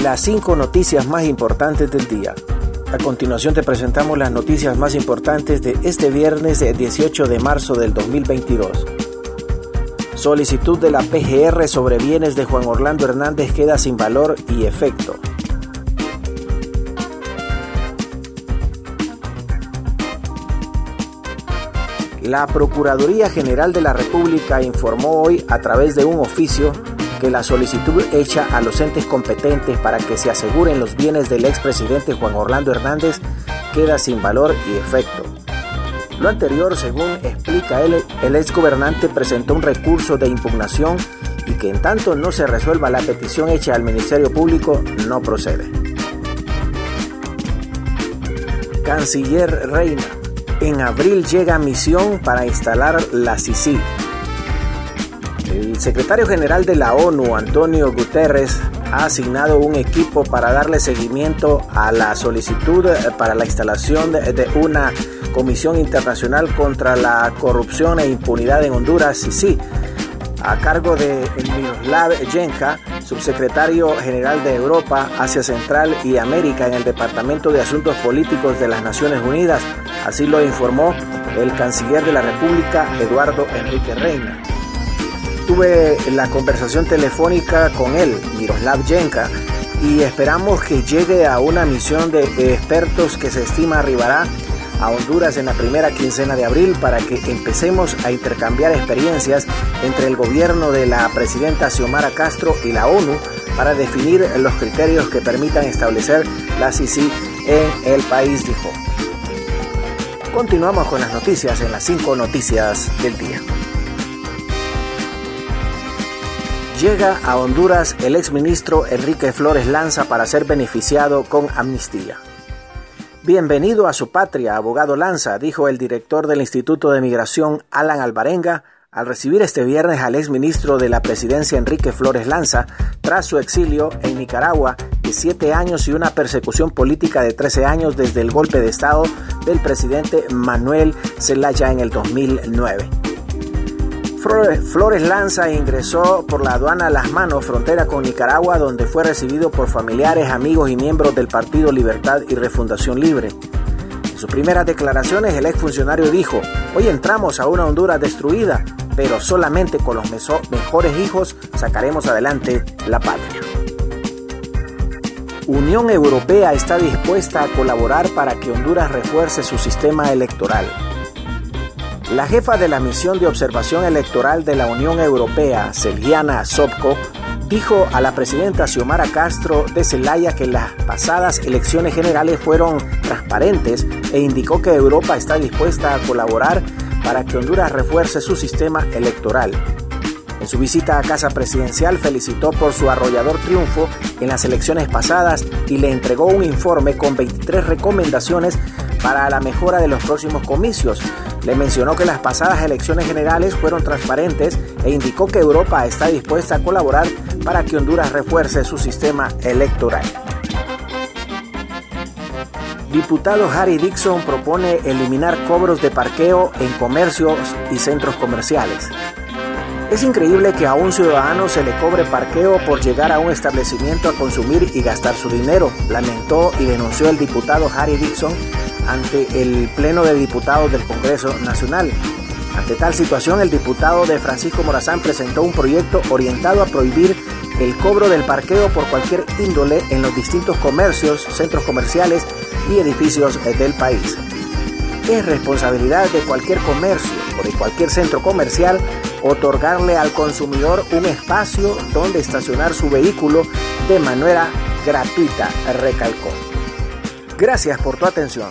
las cinco noticias más importantes del día. A continuación te presentamos las noticias más importantes de este viernes 18 de marzo del 2022. Solicitud de la PGR sobre bienes de Juan Orlando Hernández queda sin valor y efecto. La Procuraduría General de la República informó hoy a través de un oficio que la solicitud hecha a los entes competentes para que se aseguren los bienes del expresidente Juan Orlando Hernández queda sin valor y efecto. Lo anterior, según explica él, el exgobernante presentó un recurso de impugnación y que en tanto no se resuelva la petición hecha al Ministerio Público no procede. Canciller Reina en abril llega misión para instalar la CICI. El secretario general de la ONU, Antonio Guterres, ha asignado un equipo para darle seguimiento a la solicitud eh, para la instalación de una Comisión Internacional contra la Corrupción e Impunidad en Honduras, CICI, a cargo de Miroslav Jenka, subsecretario general de Europa, Asia Central y América en el Departamento de Asuntos Políticos de las Naciones Unidas, Así lo informó el canciller de la República, Eduardo Enrique Reina. Tuve la conversación telefónica con él, Miroslav Jenka, y esperamos que llegue a una misión de expertos que se estima arribará a Honduras en la primera quincena de abril para que empecemos a intercambiar experiencias entre el gobierno de la presidenta Xiomara Castro y la ONU para definir los criterios que permitan establecer la CICI en el país, dijo. Continuamos con las noticias en las 5 noticias del día. Llega a Honduras el exministro Enrique Flores Lanza para ser beneficiado con amnistía. Bienvenido a su patria, abogado Lanza, dijo el director del Instituto de Migración, Alan Alvarenga, al recibir este viernes al exministro de la presidencia Enrique Flores Lanza tras su exilio en Nicaragua de siete años y una persecución política de 13 años desde el golpe de Estado del presidente Manuel Zelaya en el 2009. Flores Lanza ingresó por la aduana Las Manos, frontera con Nicaragua, donde fue recibido por familiares, amigos y miembros del Partido Libertad y Refundación Libre. En sus primeras declaraciones, el exfuncionario dijo, hoy entramos a una Honduras destruida, pero solamente con los mejores hijos sacaremos adelante la patria. Unión Europea está dispuesta a colaborar para que Honduras refuerce su sistema electoral. La jefa de la misión de observación electoral de la Unión Europea, Selgiana Sobko, dijo a la presidenta Xiomara Castro de Zelaya que las pasadas elecciones generales fueron transparentes e indicó que Europa está dispuesta a colaborar para que Honduras refuerce su sistema electoral. En su visita a Casa Presidencial felicitó por su arrollador triunfo en las elecciones pasadas y le entregó un informe con 23 recomendaciones para la mejora de los próximos comicios. Le mencionó que las pasadas elecciones generales fueron transparentes e indicó que Europa está dispuesta a colaborar para que Honduras refuerce su sistema electoral. Diputado Harry Dixon propone eliminar cobros de parqueo en comercios y centros comerciales. Es increíble que a un ciudadano se le cobre parqueo por llegar a un establecimiento a consumir y gastar su dinero, lamentó y denunció el diputado Harry Dixon ante el Pleno de Diputados del Congreso Nacional. Ante tal situación, el diputado de Francisco Morazán presentó un proyecto orientado a prohibir el cobro del parqueo por cualquier índole en los distintos comercios, centros comerciales y edificios del país. Es responsabilidad de cualquier comercio o de cualquier centro comercial otorgarle al consumidor un espacio donde estacionar su vehículo de manera gratuita, recalcó. Gracias por tu atención.